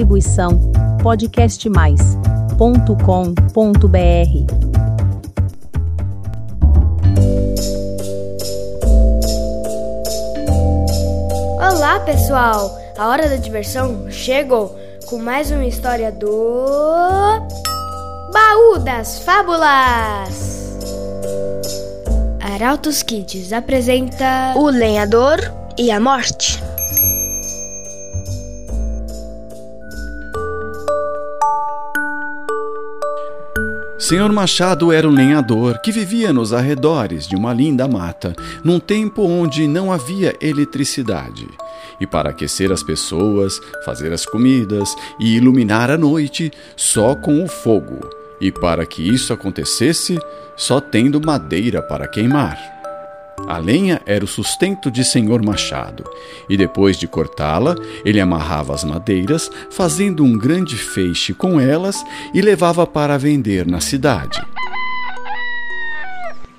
Distribuição podcastmais.com.br. Olá, pessoal! A hora da diversão chegou com mais uma história do Baú das Fábulas. Arautos Kids apresenta O Lenhador e a Morte. Senhor Machado era um lenhador que vivia nos arredores de uma linda mata, num tempo onde não havia eletricidade. E para aquecer as pessoas, fazer as comidas e iluminar a noite só com o fogo. E para que isso acontecesse, só tendo madeira para queimar. A lenha era o sustento de Senhor Machado, e depois de cortá-la, ele amarrava as madeiras, fazendo um grande feixe com elas e levava para vender na cidade.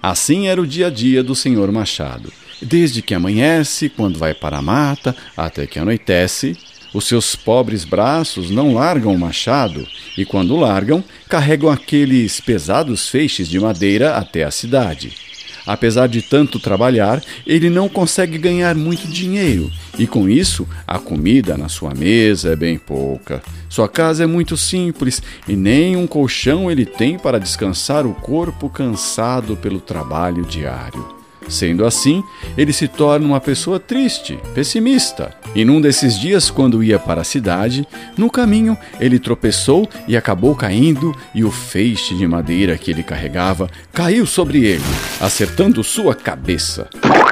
Assim era o dia a dia do Senhor Machado. Desde que amanhece, quando vai para a mata, até que anoitece, os seus pobres braços não largam o machado e, quando largam, carregam aqueles pesados feixes de madeira até a cidade. Apesar de tanto trabalhar, ele não consegue ganhar muito dinheiro e com isso a comida na sua mesa é bem pouca. Sua casa é muito simples e nem um colchão ele tem para descansar o corpo cansado pelo trabalho diário. Sendo assim, ele se torna uma pessoa triste, pessimista. E num desses dias, quando ia para a cidade, no caminho ele tropeçou e acabou caindo, e o feixe de madeira que ele carregava caiu sobre ele, acertando sua cabeça.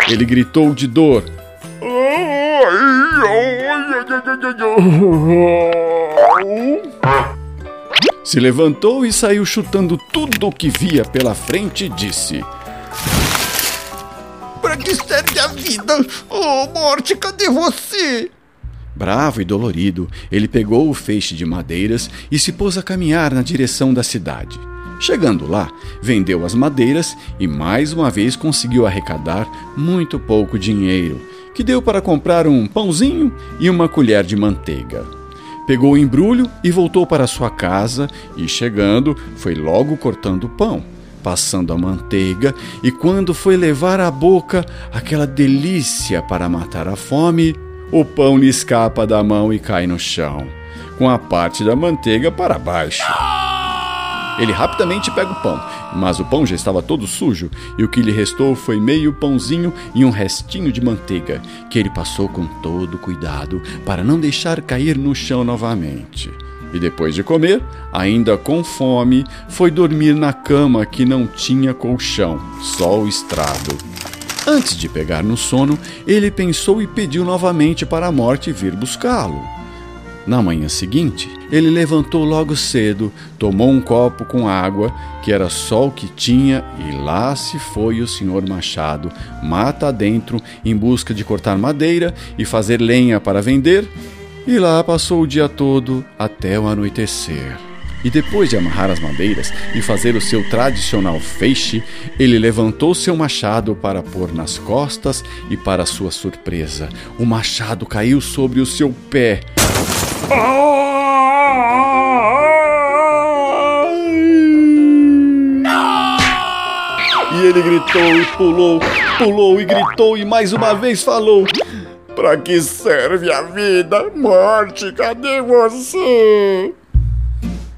Ele gritou de dor. Se levantou e saiu chutando tudo o que via pela frente e disse: para que serve a vida? Oh, morte, cadê você? Bravo e dolorido, ele pegou o feixe de madeiras e se pôs a caminhar na direção da cidade. Chegando lá, vendeu as madeiras e mais uma vez conseguiu arrecadar muito pouco dinheiro, que deu para comprar um pãozinho e uma colher de manteiga. Pegou o embrulho e voltou para sua casa e, chegando, foi logo cortando o pão passando a manteiga, e quando foi levar à boca aquela delícia para matar a fome, o pão lhe escapa da mão e cai no chão, com a parte da manteiga para baixo. Ele rapidamente pega o pão, mas o pão já estava todo sujo, e o que lhe restou foi meio pãozinho e um restinho de manteiga, que ele passou com todo cuidado para não deixar cair no chão novamente. E depois de comer, ainda com fome, foi dormir na cama que não tinha colchão, só o estrado. Antes de pegar no sono, ele pensou e pediu novamente para a morte vir buscá-lo. Na manhã seguinte, ele levantou logo cedo, tomou um copo com água, que era só o que tinha, e lá se foi o senhor Machado, mata adentro, em busca de cortar madeira e fazer lenha para vender, e lá passou o dia todo até o anoitecer. E depois de amarrar as madeiras e fazer o seu tradicional feixe, ele levantou seu machado para pôr nas costas e, para sua surpresa, o machado caiu sobre o seu pé. E ele gritou e pulou, pulou e gritou e mais uma vez falou: Pra que serve a vida? Morte, cadê você?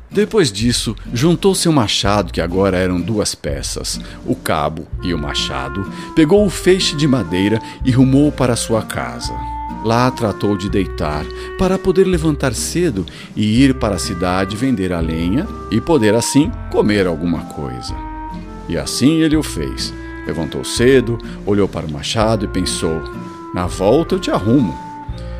Depois disso, juntou seu machado, que agora eram duas peças, o cabo e o machado, pegou o feixe de madeira e rumou para sua casa. Lá tratou de deitar para poder levantar cedo e ir para a cidade vender a lenha e poder assim comer alguma coisa. E assim ele o fez. Levantou cedo, olhou para o machado e pensou: na volta eu te arrumo.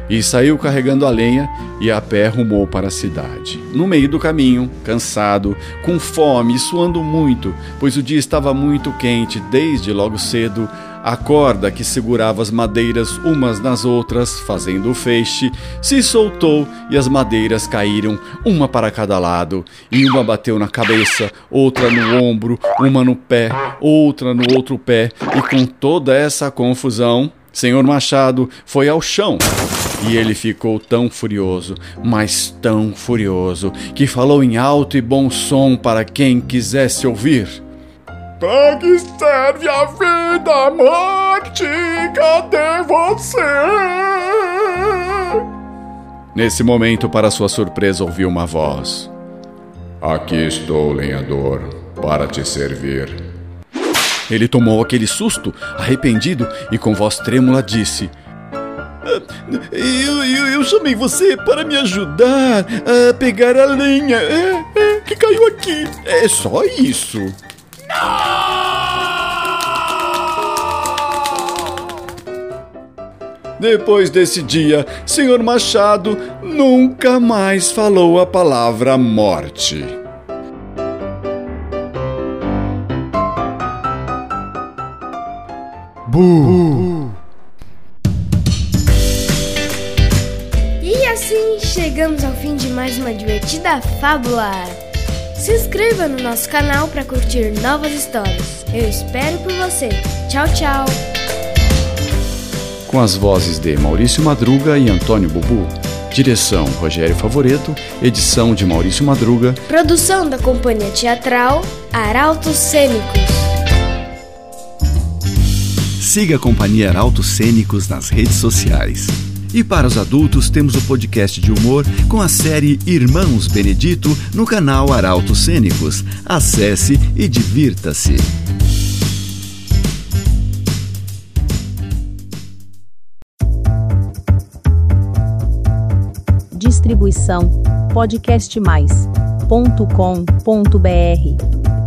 E saiu carregando a lenha e a pé rumou para a cidade. No meio do caminho, cansado, com fome e suando muito, pois o dia estava muito quente desde logo cedo, a corda que segurava as madeiras umas nas outras, fazendo o feixe, se soltou e as madeiras caíram, uma para cada lado, e uma bateu na cabeça, outra no ombro, uma no pé, outra no outro pé, e com toda essa confusão, Senhor Machado foi ao chão e ele ficou tão furioso, mas tão furioso, que falou em alto e bom som para quem quisesse ouvir. Para que serve a vida, a morte? Cadê você? Nesse momento, para sua surpresa, ouviu uma voz. Aqui estou, lenhador, para te servir. Ele tomou aquele susto, arrependido, e com voz trêmula disse: eu, eu, eu, chamei você para me ajudar a pegar a lenha é, é, que caiu aqui. É só isso. Depois desse dia, Senhor Machado nunca mais falou a palavra morte. Bu. E assim chegamos ao fim de mais uma divertida fábula. Se inscreva no nosso canal para curtir novas histórias. Eu espero por você. Tchau, tchau. Com as vozes de Maurício Madruga e Antônio Bubu. Direção Rogério Favoreto, edição de Maurício Madruga. Produção da Companhia Teatral Arautos Cênicos. Siga a Companhia Arautos Cênicos nas redes sociais. E para os adultos, temos o podcast de humor com a série Irmãos Benedito no canal Arautos Cênicos. Acesse e divirta-se. Distribuição podcastmais.com.br